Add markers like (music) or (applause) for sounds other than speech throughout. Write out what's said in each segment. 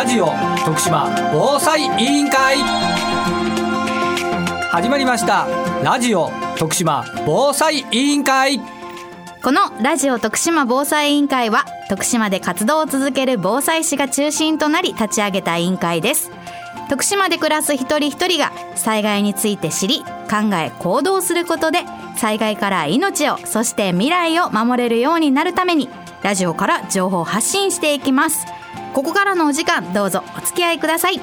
ラジオ徳島防災委員会。始まりました。ラジオ徳島防災委員会。このラジオ徳島防災委員会は徳島で活動を続ける防災士が中心となり立ち上げた委員会です。徳島で暮らす一人一人が災害について知り考え行動することで災害から命をそして未来を守れるようになるためにラジオから情報を発信していきます。ここからのお時間どうぞお付き合いください。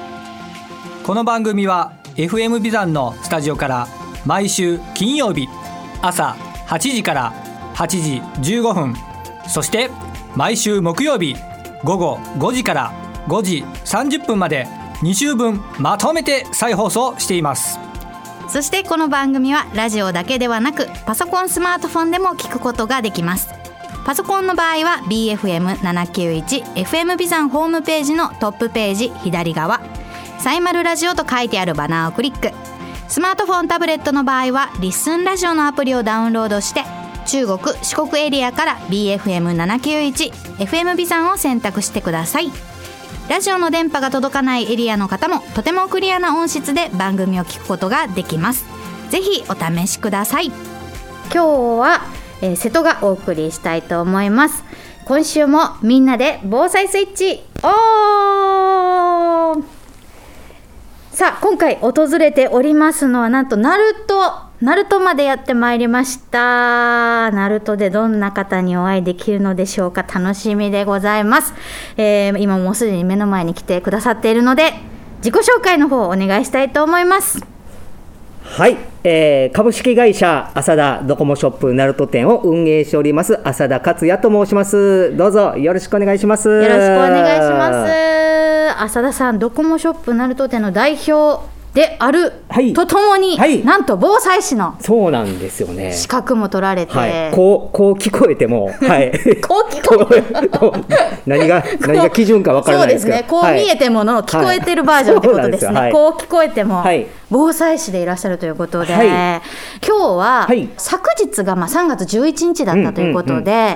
この番組は FM ビザンのスタジオから毎週金曜日朝8時から8時15分そして毎週木曜日午後5時から5時30分まで2週分まとめて再放送しています。そしてこの番組はラジオだけではなくパソコンスマートフォンでも聞くことができますパソコンの場合は BFM791FM ビザンホームページのトップページ左側。サイマルラジオと書いてあるバナーをクリック。スマートフォンタブレットの場合はリッスンラジオのアプリをダウンロードして中国四国エリアから BFM791FM ビザンを選択してください。ラジオの電波が届かないエリアの方もとてもクリアな音質で番組を聞くことができます。ぜひお試しください。今日は、えー瀬戸がお送りしたいと思います。今週もみんなで防災スイッチオン。さあ今回訪れておりますのはなんとナルトナルトまでやってまいりました。ナルトでどんな方にお会いできるのでしょうか。楽しみでございます、えー今もうすでに目の前に来てくださっているので自己紹介の方をお願いしたいと思います。はい、えー株式会社浅田ドコモショップナルト店を運営しております浅田克也と申します。どうぞよろしくお願いします。よろしくお願いします。浅田さんドコモショップナルト店の代表であるはい。とともに、はい。なんと防災士のそうなんですよね。資格も取られて、はい。こうこう聞こえても (laughs) はい。こう聞こえてこう (laughs) 何が何が基準かわからないですけど。そうですね。こう見えてもの、聞こえてるバージョンってことですね。はい。こう聞こえても、はい。防災士でいらっしゃるということで、はい。今日は、はい。昨日がまあ3月11日だったということで、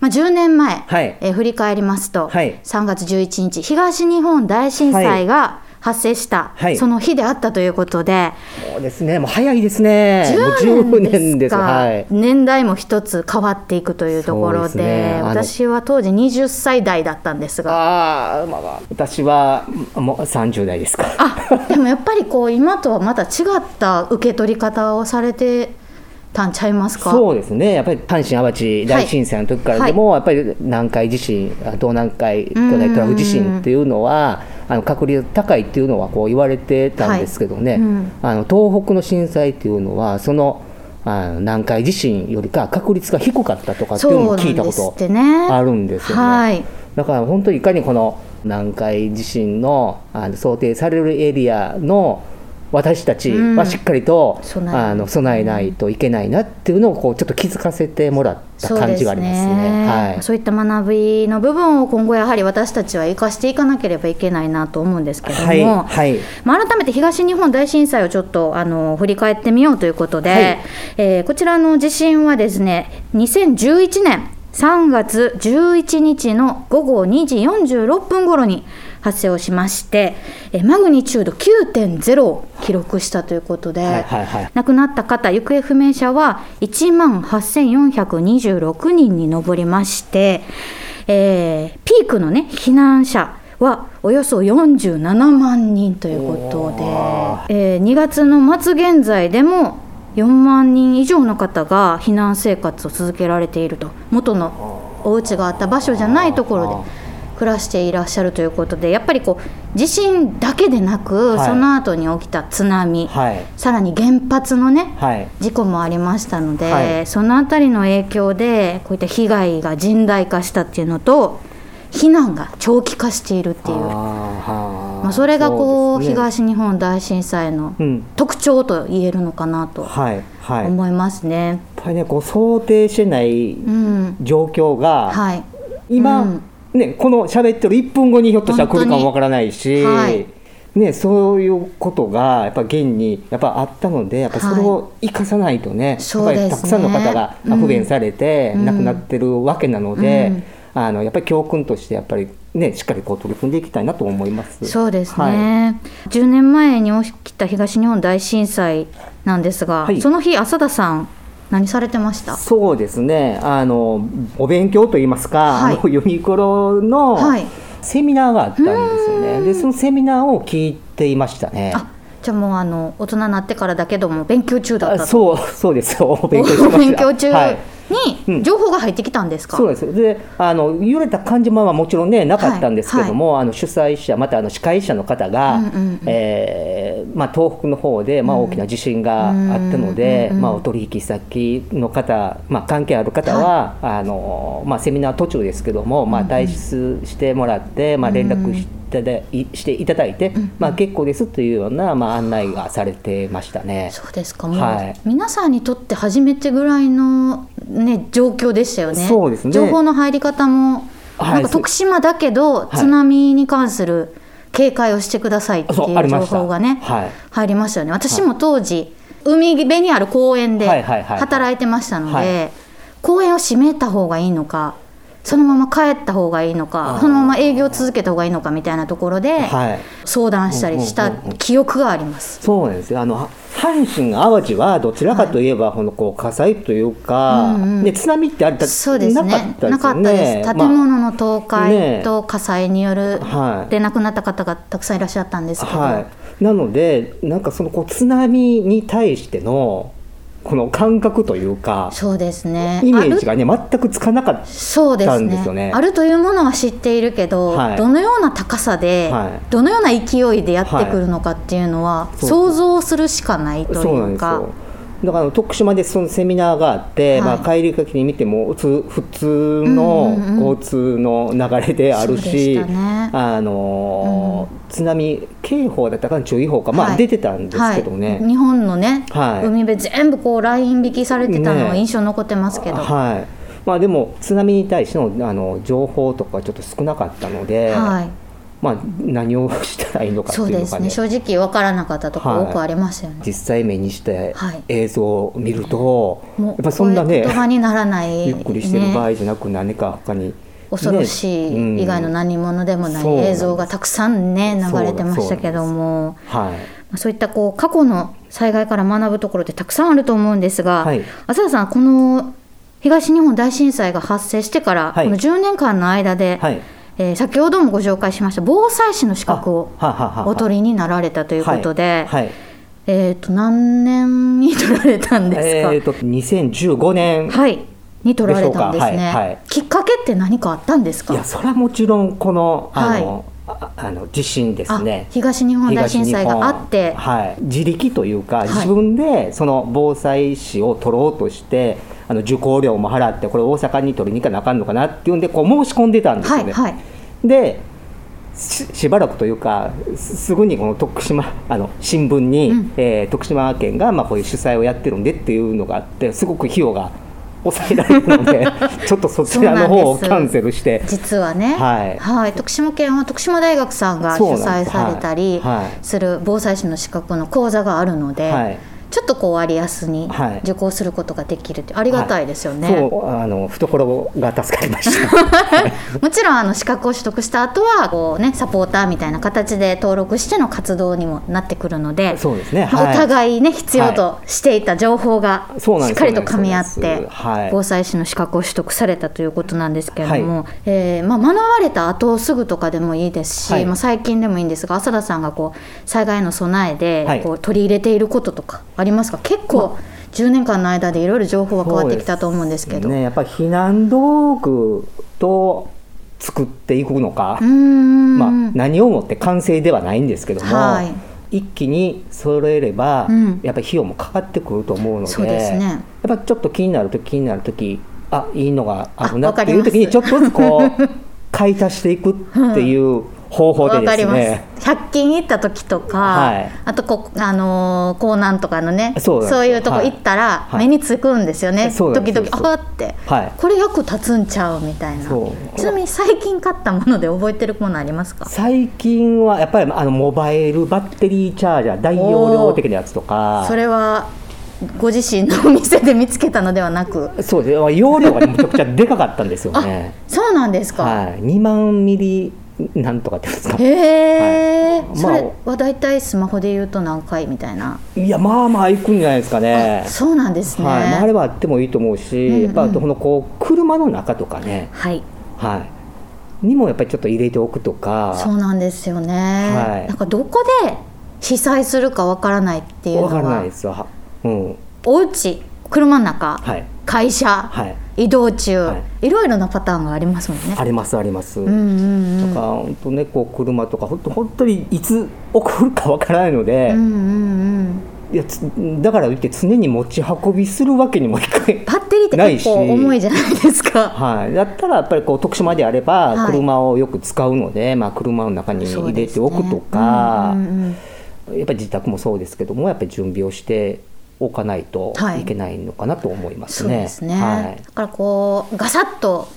まあ10年前、はい。えー振り返りますと、はい。3月11日東日本大震災が発生した、はい。その日であったということで、そうですね。もう早いですね。もう10 10年年です。か、はい。年代も一つ変わっていくというところで私は当時20歳代だったんですが。ああまあまあ。私はもう30代ですか。あでもやっぱりこう今とはまた違った受け取り方をされてたんちゃいますか？そうですね、やっぱり阪神・淡路大震災の時からでも、やっぱり南海地震、あ東南海巨大トラフ地震っていうのは、あの確率高いっていうのはこう言われてたんですけどね、はい。うん。あの東北の震災っていうのは、そのあの南海地震よりか確率が低かったとかっていうのも聞いたことあるんですよね。はい。だから本当にいかにこの南海地震のあの想定されるエリアの私たちはしっかりと、備えあの備えないといけないなっていうのをこうちょっと気づかせてもらった感じがありますね。はい、そういった学びの部分を今後やはり私たちは生かしていかなければいけないなと思うんですけども、はいはい。まあ、改めて東日本大震災をちょっとあの振り返ってみようということで、はい。えーこちらの地震はですね2011年3月11日の午後2時46分頃に発生をしまして、えーマグニチュード9.0を記録したということで、はいはいはい亡くなった方、行方不明者は1万8426人に上りまして、えーピークのね、避難者はおよそ47万人ということで、えー2月の末現在でも4万人以上の方が避難生活を続けられていると、元のお家があった場所じゃないところで。暮らしていらっしゃるということでやっぱりこう地震だけでなく、はい。その後に起きた津波、はい。さらに原発のね、はい。事故もありましたので、はい。そのあたりの影響でこういった被害が甚大化したっていうのと避難が長期化しているっていう。まあ、それがこうね。東日本大震災のうん。特徴と言えるのかなとはいはい、やっ思いますね。ぱりねこう想定してないうん。状況が、はい。今、うんね、この喋ってる1分後にひょっとしたら来るかもわからないし、はい。ね、そういうことがやっぱ現にやっぱあったのでやっぱそれを生かさないとね,、そうですね。やっぱりたくさんの方がうん。不便されてうん。亡くなってるわけなので、うん。あのやっぱり教訓としてやっぱりね、しっかりこう取り組んでいきたいなと思います。そうですはい。ね、10年前に起きた東日本大震災なんですが、はい。その日浅田さん何されてました？そうですね。あのお勉強といいますか、はい。あのユニクロのはい。セミナーがあったんですよね、でそのセミナーを聞いていましたね。あじゃあもうあの大人になってからだけども勉強中だったそうそうですよ、(laughs) 勉強中。はい。うんに情報が入ってきたんですか、そうです。であの揺れた感じもまあもちろんねなかったんですけども、あの主催者またあの司会者の方が、うんうんうん。えーまあ、東北の方で、まあ、大きな地震があったので、うんうんうん。まあ、お取引先の方、まあ、関係ある方は、あのまあ、セミナー途中ですけども、まあ、退出してもらって、まあ、連絡してだいしていただいて、まあ、結構ですというような、まあ、案内がされてましたね。そうですか。もう、はい。皆さんにとって初めてぐらいの、ね、状況でしたよね。そうですね。情報の入り方も、はい。なんか徳島だけど、い。津波に関する警戒をしてくださいっていう情報がね、はい。入りましたよね。私も当時、海辺にある公園で働いてましたので、はい。公園を閉めた方がいいのかそのまま帰った方がいいのあかー。そのまま営業続けた方がいいのかみたいなところではい。相談したりした記憶があります。そうなんですよ。あの阪神・淡路はどちらかといえば、このこう火災というか、うんうんね、津波ってあれだそうですね。なかったです建物の倒壊ねと火災による、はい。で亡くなった方がたくさんいらっしゃったんですけど、はい、なのでなんかそのこう津波に対してのこの感覚というかそうですね。イメージがね全くつかなかったそうですね。たんですよね。あるというものは知っているけど、はい。どのような高さで、はい。どのような勢いでやってくるのかっていうのは、想像するしかないとそうなんいうかですよ。だから徳島でそのセミナーがあって、はい。まあ、帰りがけに見てもつ普通うんの交通の流れであるし、あのー津波警報だったかな注意報か、まあ、はい。出てたんですけどね。はい。日本のね、はい。海辺全部こうライン引きされてたのはね印象に残ってますけど、はい。まあ、でも津波に対してのあの情報とかちょっと少なかったので、はいまあ、何をしたらいいのかってそういうのがね。ですね。正直わからなかったとこ多くありますよね、実際目にしてはい映像を見ると、もうやっぱそんなね言葉にならない、ゆっくりしてる場ね、合じゃなく何か他に、恐ろしい以外の何者でもない映像がたくさんね流れてましたけども。はい。まあそういったこう過去の災害から学ぶところってたくさんあると思うんですが、はい。浅田さんこの東日本大震災が発生してから、はい。この10年間の間で、はいえー先ほどもご紹介しました防災士の資格をお取りになられたということで、はいはい。えー、と何年に取られたんですか、えー、と2015年、はいに取られたんですね、はいはい。きっかけって何かあったんですか？いやそれはもちろんこのあの、ああの地震ですね。あ東日本大震災があって。はい、自力というか、い。自分でその防災士を取ろうとしてあの受講料も払ってこれ大阪に取りに行かなあかんのかなっていうんでこう申し込んでたんですよね。はいはい。でししばらくというかすすぐにこの徳島あの新聞に、うん。えー徳島県がまあこういう主催をやってるんでっていうのがあってすごく費用が抑えられるので (laughs) ちょっとそちらの方をキャンセルして。実はね、はい。徳島県は徳島大学さんが主催されたりはい。はい。する防災士の資格の講座があるので、はいちょっとこう割安にはい。受講することができるってありがたいですよね。そうあの懐が助かりました。(laughs) もちろんあの資格を取得した後はこうねサポーターみたいな形で登録しての活動にもなってくるので、そうですね。まあはい。お互いね必要としていた情報がしっかりと噛み合って防災士の資格を取得されたということなんですけれども、えーまあ、学ばれた後すぐとかでもいいですし、はい。まあ、最近でもいいんですが浅田さんがこう災害の備えはい。でこう取り入れていることとかありますか？結構10年間の間でいろいろ情報が変わってきたと思うんですけど。ね、やっぱり避難道具と作っていくのかまあ、何をもって完成ではないんですけども、はい。一気に揃えれば、うん。やっぱり費用もかかってくると思うのでね。やっぱりちょっと気になると気になるときあいいのがあるなっていう時にちょっとずつこう (laughs) 買い足していくっていう方法でわかります。ですね。100均行った時とか、はい。あとこあのー港南とかのねそういうとこ行ったらはい。目につくんですよね、そうなんです時々あーって、はい。これ役立つんちゃうみたいな。ちなみに最近買ったもので覚えてるものありますか？最近はやっぱりあのモバイルバッテリーチャージャー大容量的なやつとか。それはご自身のお店で見つけたのではなく。そうです。容量がめちゃくちゃでかかったんですよね。そうなんですか、はい、2万ミリなんとかっていうんですか。へえ、はい。それまは大体スマホで言うと何回みたいな、いやまあまあ行くんじゃないですかね。あそうなんですね。はい。まあ、あれはあってもいいと思うし、うんうん。やっぱあとこのこう車の中とかね、はい。はい、にもやっぱりちょっと入れておくとか。そうなんですよね、はい。なんかどこで被災するかわからないっていうのわからないはですよ、はうん。お家車の中、はい。会社、はい、移動中、、はい。ろいろなパターンがありますもんね。ありますあります、うんうんうん。だから本当ねこう車とか本当本当にいつ起こるかわからないので、うんうんうん。いやつだからといって常に持ち運びするわけにもいかない。バッテリーって結構重いじゃないですか。はい、だったらやっぱりこう徳島であればはい。車をよく使うので、まあ、車の中に入れておくとか、ねうんうんうん。やっぱり自宅もそうですけどもやっぱり準備をしておかないとはい。いけないのかなと思いますね。ですね、はい。だからこうガサッと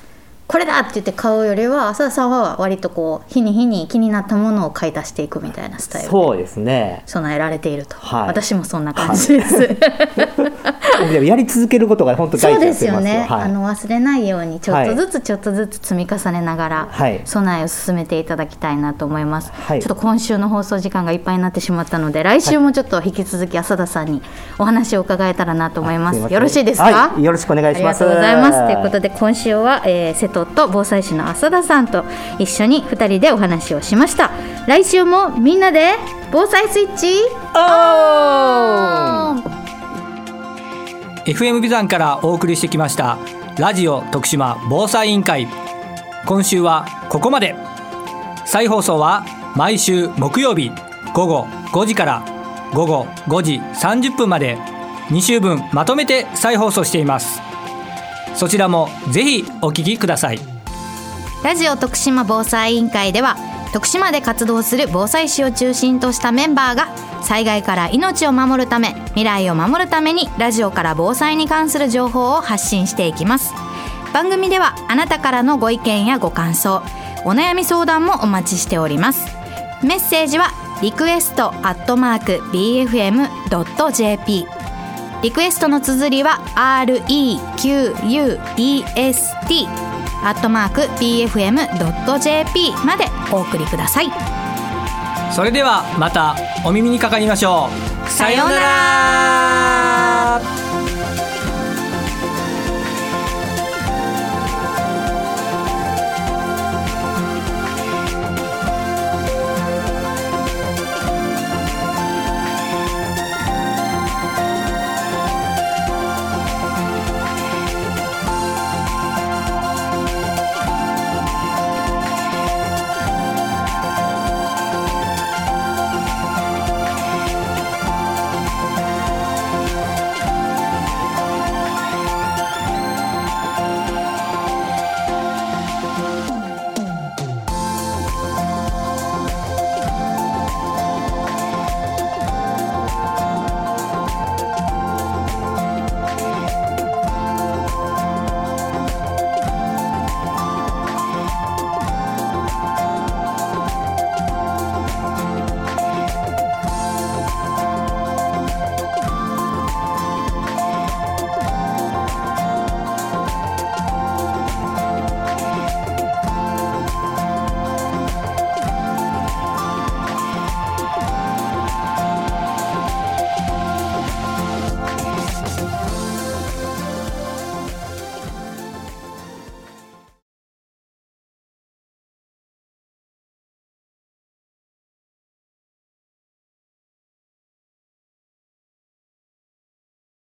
これだって言って買うよりは浅田さんは割とこう日に日に気になったものを買い足していくみたいなスタイルでそうですね。備えられていると、はい。私もそんな感じです、(laughs) でもやり続けることが本当そうで大事だと思いますすよね、はい。あの忘れないようにちょっとずつちょっとずつ積み重ねながらはい。備えを進めていただきたいなと思います、はい。ちょっと今週の放送時間がいっぱいになってしまったので来週もちょっと引き続き浅田さんにお話を伺えたらなと思います。よろしいですか、はい。よろしくお願いします。ありがとうございます。ということで今週は、えー瀬戸と防災士の浅田さんと一緒に2人でお話をしました来週もみんなで防災スイッチオン FM ビザンからお送りしてきましたラジオ徳島防災委員会今週はここまで再放送は毎週木曜日午後5時から午後5時30分まで2週分まとめて再放送していますそちらもぜひお聞きください。ラジオ徳島防災委員会では徳島で活動する防災士を中心としたメンバーが災害から命を守るため未来を守るためにラジオから防災に関する情報を発信していきます。番組ではあなたからのご意見やご感想お悩み相談もお待ちしております。メッセージはリクエストアットマーク BFM.jp リクエストの綴りは REQUEST アットマーク BFM.jp までお送りください。それではまたお耳にかかりましょう。さようなら。